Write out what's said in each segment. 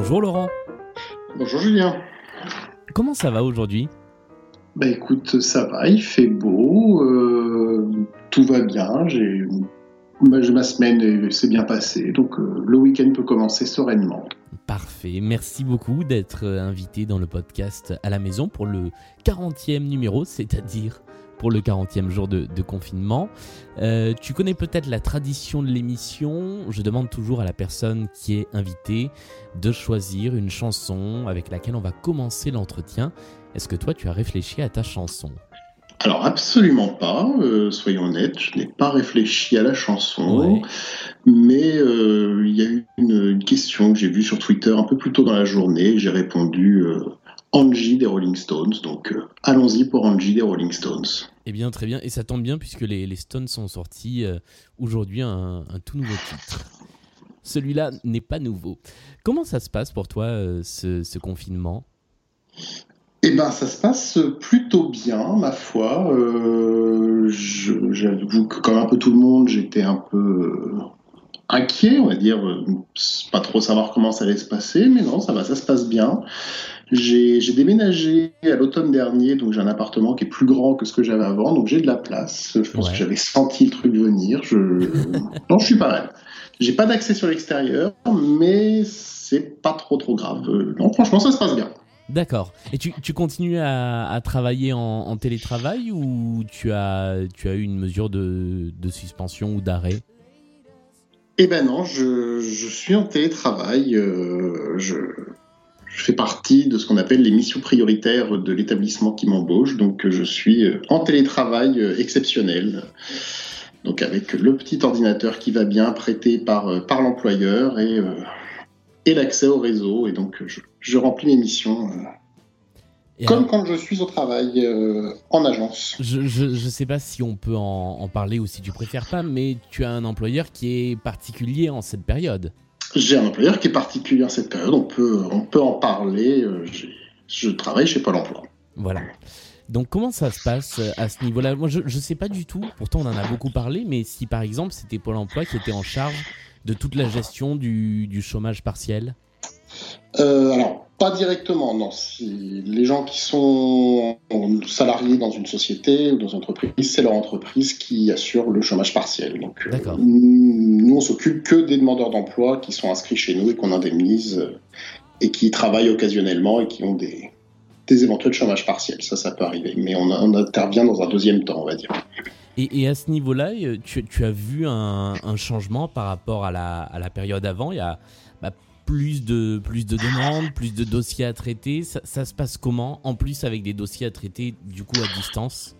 Bonjour Laurent. Bonjour Julien. Comment ça va aujourd'hui? Bah écoute, ça va, il fait beau, euh, tout va bien, j'ai ma, ma semaine s'est bien passée, donc euh, le week-end peut commencer sereinement. Parfait, merci beaucoup d'être invité dans le podcast à la maison pour le 40e numéro, c'est-à-dire pour le 40e jour de, confinement. Euh, tu connais peut-être la tradition de l'émission. Je demande toujours à la personne qui est invitée de choisir une chanson avec laquelle on va commencer l'entretien. Est-ce que toi, tu as réfléchi à ta chanson? Alors absolument pas, euh, soyons honnêtes, je n'ai pas réfléchi à la chanson, mais euh, il y a eu une, question que j'ai vue sur Twitter un peu plus tôt dans la journée, j'ai répondu Angie des Rolling Stones. Donc euh, allons-y pour Angie des Rolling Stones. Eh bien, très bien. Et ça tombe bien puisque les, Stones sont sortis euh, aujourd'hui un, tout nouveau titre. Celui-là n'est pas nouveau. Comment ça se passe pour toi, euh, ce, confinement? Eh ben, ça se passe plutôt bien, ma foi. J'avoue que, comme un peu tout le monde, j'étais un peu inquiet, on va dire, pas trop savoir comment ça allait se passer, mais non, ça va, ça se passe bien. J'ai déménagé à l'automne dernier, donc j'ai un appartement qui est plus grand que ce que j'avais avant, donc j'ai de la place. Je pense que j'avais senti le truc venir. Je... non, je suis pas mal. J'ai pas d'accès sur l'extérieur, mais c'est pas trop trop grave. Non, franchement, ça se passe bien. D'accord. Et tu, continues à, travailler en, télétravail ou tu as, eu une mesure de, suspension ou d'arrêt? Eh ben non, je, suis en télétravail. Euh, je, fais partie de ce qu'on appelle les missions prioritaires de l'établissement qui m'embauche. Donc, je suis euh, en télétravail euh, exceptionnel. Donc, avec le petit ordinateur qui va bien, prêté par, par l'employeur et, et l'accès au réseau. Et donc, je, remplis mes missions. comme quand je suis au travail en agence. Je ne sais pas si on peut en, en, parler ou si tu préfères pas, mais tu as un employeur qui est particulier en cette période. J'ai un employeur qui est particulier en cette période, on peut, on peut en parler. Euh, je travaille chez Pôle emploi. Voilà. Donc comment ça se passe euh, à ce niveau-là? Moi je ne sais pas du tout, pourtant on en a beaucoup parlé, mais si par exemple c'était Pôle emploi qui était en charge de toute la gestion du, du chômage partiel? Euh, Alors pas directement, non. Si les gens qui sont salariés dans une société ou dans une entreprise, c'est leur entreprise qui assure le chômage partiel. Donc, euh, nous, on s'occupe que des demandeurs d'emploi qui sont inscrits chez nous et qu'on indemnise euh, et qui travaillent occasionnellement et qui ont des, des éventuels chômages partiels. Ça, ça peut arriver. Mais on, intervient dans un deuxième temps, on va dire. Et, à ce niveau-là, tu, as vu un, changement par rapport à la, à la période avant? Il y a bah, plus de, plus de demandes, plus de dossiers à traiter. Ça, se passe comment En plus avec des dossiers à traiter du coup à distance?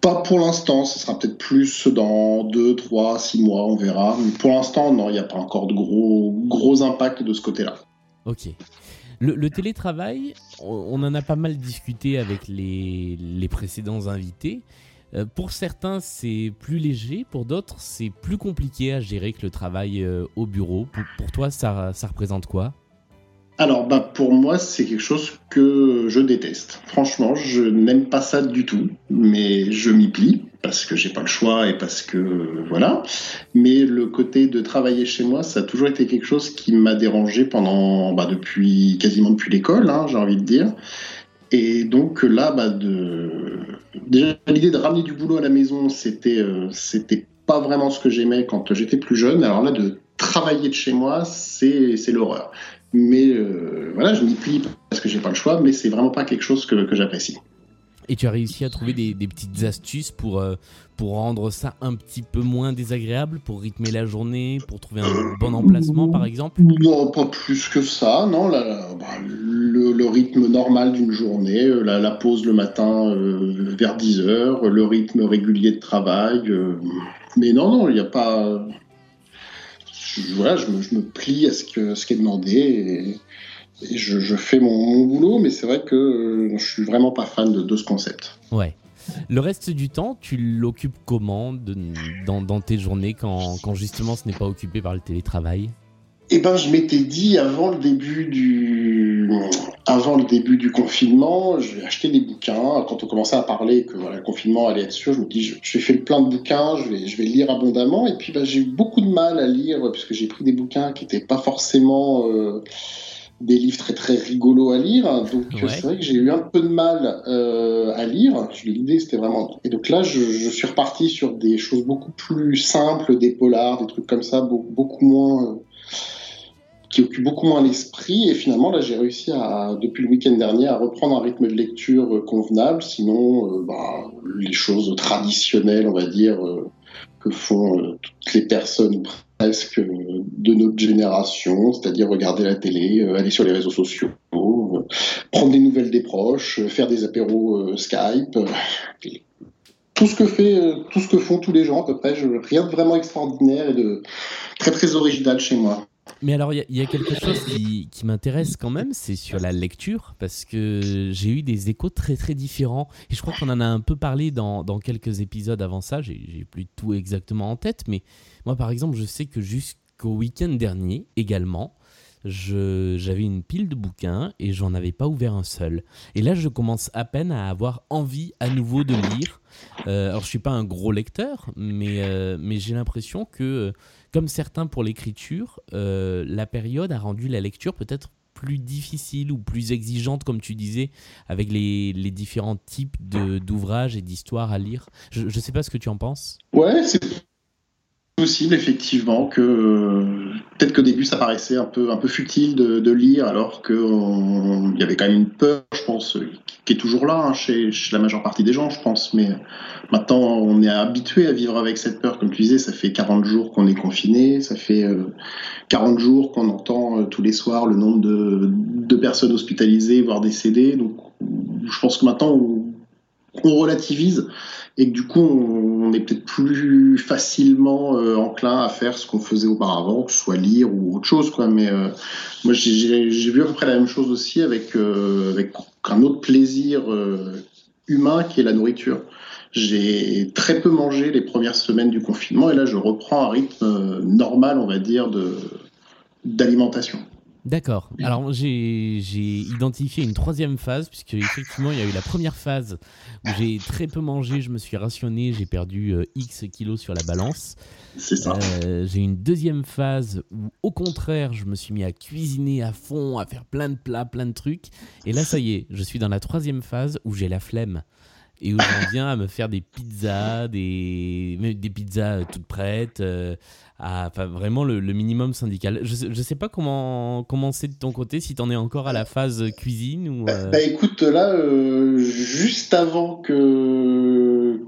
Pas pour l'instant, ce sera peut-être plus dans 2, 3, 6 mois, on verra. Mais pour l'instant, non, il n'y a pas encore de gros, gros impact de ce côté-là. Ok. Le, télétravail, on, en a pas mal discuté avec les, les précédents invités. Euh, pour certains, c'est plus léger, pour d'autres, c'est plus compliqué à gérer que le travail euh, au bureau. Pour, toi, ça, représente quoi? Alors, bah, pour moi, c'est quelque chose que je déteste. Franchement, je n'aime pas ça du tout, mais je m'y plie parce que j'ai pas le choix et parce que voilà. Mais le côté de travailler chez moi, ça a toujours été quelque chose qui m'a dérangé pendant, bah, depuis quasiment depuis l'école, hein, j'ai envie de dire. Et donc là, bah, de... déjà l'idée de ramener du boulot à la maison, c'était euh, c'était pas vraiment ce que j'aimais quand j'étais plus jeune. Alors là, de travailler de chez moi, c'est l'horreur. Mais euh, voilà, je m'y plie parce que j'ai pas le choix, mais c'est vraiment pas quelque chose que, que j'apprécie. Et tu as réussi à trouver des, petites astuces pour, euh, pour rendre ça un petit peu moins désagréable, pour rythmer la journée, pour trouver un bon emplacement par exemple? Non, pas plus que ça. Non, bah, le, rythme normal d'une journée, euh, la, pause le matin euh, vers 10h, le rythme régulier de travail. mais non, non, il n'y a pas. voilà, je me, je me, plie à ce, que, ce qui est demandé. Et je, fais mon, boulot, mais c'est vrai que euh, je suis vraiment pas fan de, ce concept. Ouais. Le reste du temps, tu l'occupes comment dans, tes journées quand, justement ce n'est pas occupé par le télétravail? Eh ben, je m'étais dit avant le début du, avant le début du confinement, je vais acheter des bouquins. Quand on commençait à parler que voilà, le confinement allait être sûr, je me dis, je, vais faire plein de bouquins, je vais, je vais lire abondamment. Et puis, bah, j'ai eu beaucoup de mal à lire, puisque j'ai pris des bouquins qui n'étaient pas forcément euh, des livres très très rigolos à lire. Donc, c'est vrai que j'ai eu un peu de mal euh, à lire. L'idée, c'était vraiment... Et donc là, je, je, suis reparti sur des choses beaucoup plus simples, des polars, des trucs comme ça, beaucoup, beaucoup moins... Euh, qui occupe beaucoup moins l'esprit. Et finalement, là, j'ai réussi à, depuis le week-end dernier, à reprendre un rythme de lecture euh, convenable. Sinon, euh, bah, les choses traditionnelles, on va dire, euh, que font toutes les personnes presque de notre génération, c'est-à-dire regarder la télé, aller sur les réseaux sociaux, prendre des nouvelles des proches, faire des apéros Skype. tout ce que fait, tout ce que font tous les gens à peu près, rien de vraiment extraordinaire et de très très original chez moi. Mais alors, il y, a quelque chose qui, m'intéresse quand même, c'est sur la lecture, parce que j'ai eu des échos très très différents. Et je crois qu'on en a un peu parlé dans, quelques épisodes avant ça, j'ai plus tout exactement en tête, mais moi par exemple, je sais que jusqu'au week-end dernier également, j'avais une pile de bouquins et j'en avais pas ouvert un seul. Et là, je commence à peine à avoir envie à nouveau de lire. Euh, alors, je suis pas un gros lecteur, mais, euh, mais j'ai l'impression que comme certains pour l'écriture, euh, la période a rendu la lecture peut-être plus difficile ou plus exigeante, comme tu disais, avec les, différents types d'ouvrages et d'histoires à lire. Je ne sais pas ce que tu en penses. Ouais, c'est possible effectivement que euh, peut-être qu'au début ça paraissait un peu un peu futile de, lire alors qu'il y avait quand même une peur je pense qui est toujours là hein, chez, la majeure partie des gens je pense. Mais maintenant on est habitué à vivre avec cette peur. Comme tu disais ça fait 40 jours qu'on est confiné ça fait 40 euh, jours qu'on entend euh, tous les soirs le nombre de, de, personnes hospitalisées voire décédées. Donc je pense que maintenant on relativise et que du coup on, est peut-être plus facilement euh, enclin à faire ce qu'on faisait auparavant, que ce soit lire ou autre chose quoi. Mais euh, moi j'ai vu à peu près la même chose aussi avec euh, un autre plaisir humain qui est la nourriture. J'ai très peu mangé les premières semaines du confinement et là je reprends un rythme normal on va dire d'alimentation. D'accord. Alors j'ai identifié une troisième phase, puisque effectivement il y a eu la première phase où j'ai très peu mangé, je me suis rationné, j'ai perdu euh, X kilos sur la balance. C'est ça. Euh, j'ai une deuxième phase où au contraire je me suis mis à cuisiner à fond, à faire plein de plats, plein de trucs. Et là ça y est, je suis dans la troisième phase où j'ai la flemme et où j'en viens à me faire des pizzas, des, des pizzas euh, toutes prêtes, euh, enfin, vraiment le, minimum syndical. Je ne sais pas comment, comment c'est de ton côté, si tu en es encore à la phase cuisine ou... Bah, bah, écoute, là, euh, juste avant que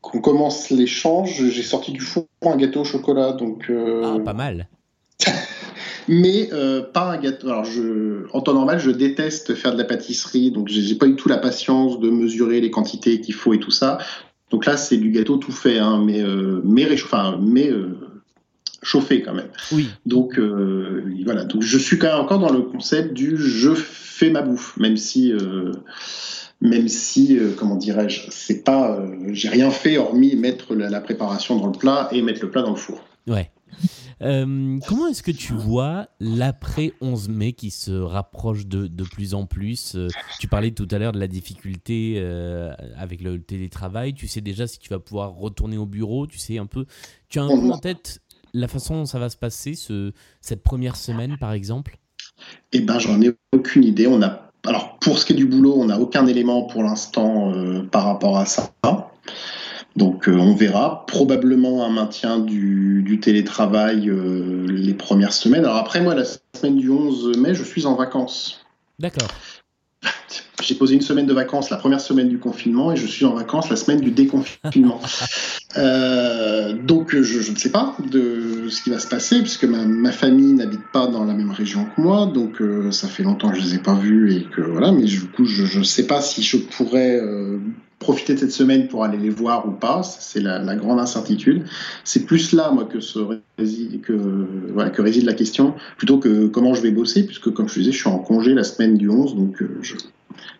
qu'on commence l'échange, j'ai sorti du four un gâteau au chocolat, donc... Ah, pas mal mais euh, pas un gâteau. Alors, je, en temps normal, je déteste faire de la pâtisserie, donc j'ai pas eu tout la patience de mesurer les quantités qu'il faut et tout ça. Donc là, c'est du gâteau tout fait, hein, mais euh, mais, enfin, mais euh, chauffé quand même. Oui. Donc voilà. Donc je suis quand même encore dans le concept du je fais ma bouffe, même si même si, comment dirais-je, c'est pas, j'ai rien fait hormis mettre la, la, préparation dans le plat et mettre le plat dans le four. Ouais. Euh, comment est-ce que tu vois l'après 11 mai qui se rapproche de, de plus en plus? Euh, Tu parlais tout à l'heure de la difficulté euh, avec le télétravail. Tu sais déjà si tu vas pouvoir retourner au bureau? Tu sais un peu. Tu as un peu en tête la façon dont ça va se passer ce, cette première semaine, par exemple? Eh ben, j'en ai aucune idée. On a alors pour ce qui est du boulot, on n'a aucun élément pour l'instant par rapport à ça. Donc euh, on verra probablement un maintien du, télétravail euh, les premières semaines. Alors après moi la semaine du 11 mai je suis en vacances. D'accord. J'ai posé une semaine de vacances la première semaine du confinement et je suis en vacances la semaine du déconfinement. Euh, donc je, ne sais pas de ce qui va se passer puisque ma, ma famille n'habite pas dans la même région que moi, donc ça fait longtemps que je les ai pas vus et que voilà. Mais du coup je ne sais pas si je pourrais profiter de cette semaine pour aller les voir ou pas, c'est la, grande incertitude. C'est plus là, moi, que, réside, que, que réside la question, plutôt que comment je vais bosser, puisque, comme je disais, je suis en congé la semaine du 11, donc euh, je,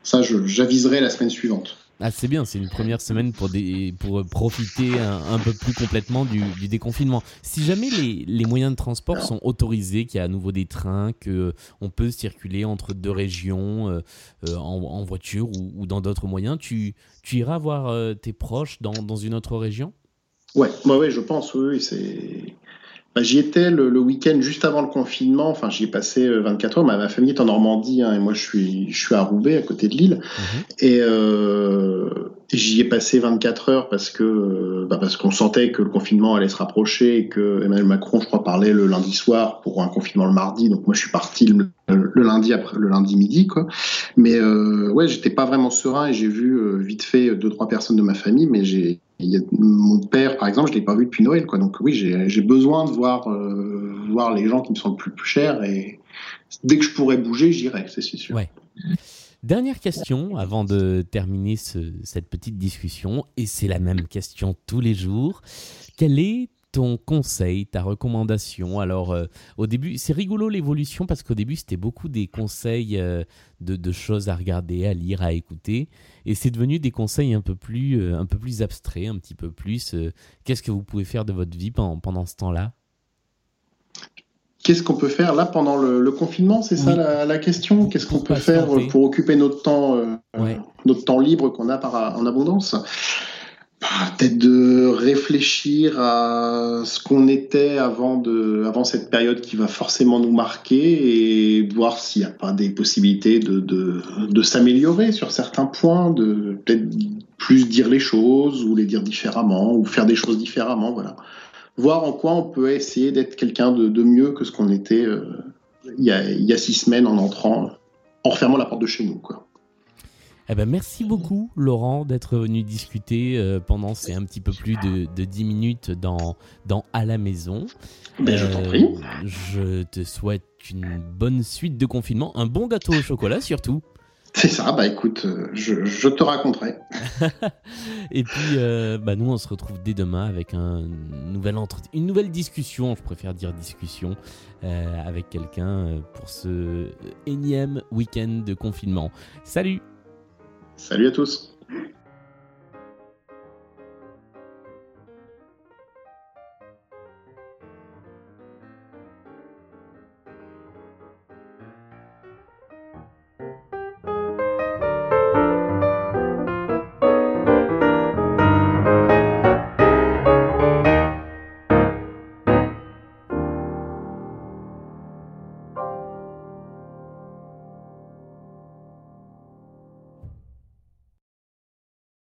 ça, j'aviserai la semaine suivante. Ah, c'est bien, c'est une première semaine pour, des, pour profiter un, peu plus complètement du, déconfinement. Si jamais les, les, moyens de transport sont autorisés, qu'il y a à nouveau des trains, qu'on peut circuler entre deux régions euh, euh, en, voiture ou, dans d'autres moyens, tu, tu iras voir euh, tes proches dans, dans une autre région? Ouais, bah ouais, je pense, oui, c'est bah, j'y étais le, week-end juste avant le confinement. Enfin, j'y ai passé 24 euh, heures. Ma, famille est en Normandie hein, et moi, je suis, je suis à Roubaix, à côté de Lille. Mhm. Et euh, j'y ai passé 24 heures parce que euh, bah, parce qu'on sentait que le confinement allait se rapprocher et que Emmanuel Macron, je crois, parlait le lundi soir pour un confinement le mardi. Donc moi, je suis parti le, lundi après, le lundi midi, quoi. Mais euh, ouais, j'étais pas vraiment serein et j'ai vu vite fait deux trois personnes de ma famille, mais j'ai mon père, par exemple, je l'ai pas vu depuis Noël, quoi. Donc oui, j'ai besoin de voir, euh, voir les gens qui me sont le plus, chers et dès que je pourrais bouger, j'irai, c'est sûr. Dernière question avant de terminer cette petite discussion, et c'est la même question tous les jours. Quel est ton conseil, ta recommandation? Alors, euh, au début, c'est rigolo l'évolution parce qu'au début, c'était beaucoup des conseils euh, de, choses à regarder, à lire, à écouter. Et c'est devenu des conseils un peu plus, euh, un peu plus abstraits, un petit peu plus. Qu'est-ce que vous pouvez faire de votre vie pendant, pendant ce temps-là? Qu'est-ce qu'on peut faire là pendant le, confinement? C'est ça la, question. Qu'est-ce qu'on peut faire pour occuper notre temps, notre temps libre qu'on a par, en abondance? Peut-être de réfléchir à ce qu'on était avant, de, avant cette période qui va forcément nous marquer et voir s'il n'y a pas des possibilités de, de, s'améliorer sur certains points, de peut-être plus dire les choses ou les dire différemment ou faire des choses différemment. Voilà. Voir en quoi on peut essayer d'être quelqu'un de, de, mieux que ce qu'on était euh, il, y a, il y a six semaines en entrant, en refermant la porte de chez nous. Quoi. Eh ben, merci beaucoup, Laurent, d'être venu discuter euh, pendant ces un petit peu plus de, de 10 minutes dans, dans À la maison. Ben, je t'en prie. Euh, je te souhaite une bonne suite de confinement, un bon gâteau au chocolat surtout. C'est ça, bah écoute, euh, je, je te raconterai. Et puis, bah nous, on se retrouve dès demain avec un nouvel une nouvelle discussion, je préfère dire discussion, avec quelqu'un pour ce énième week-end de confinement. Salut Salut à tous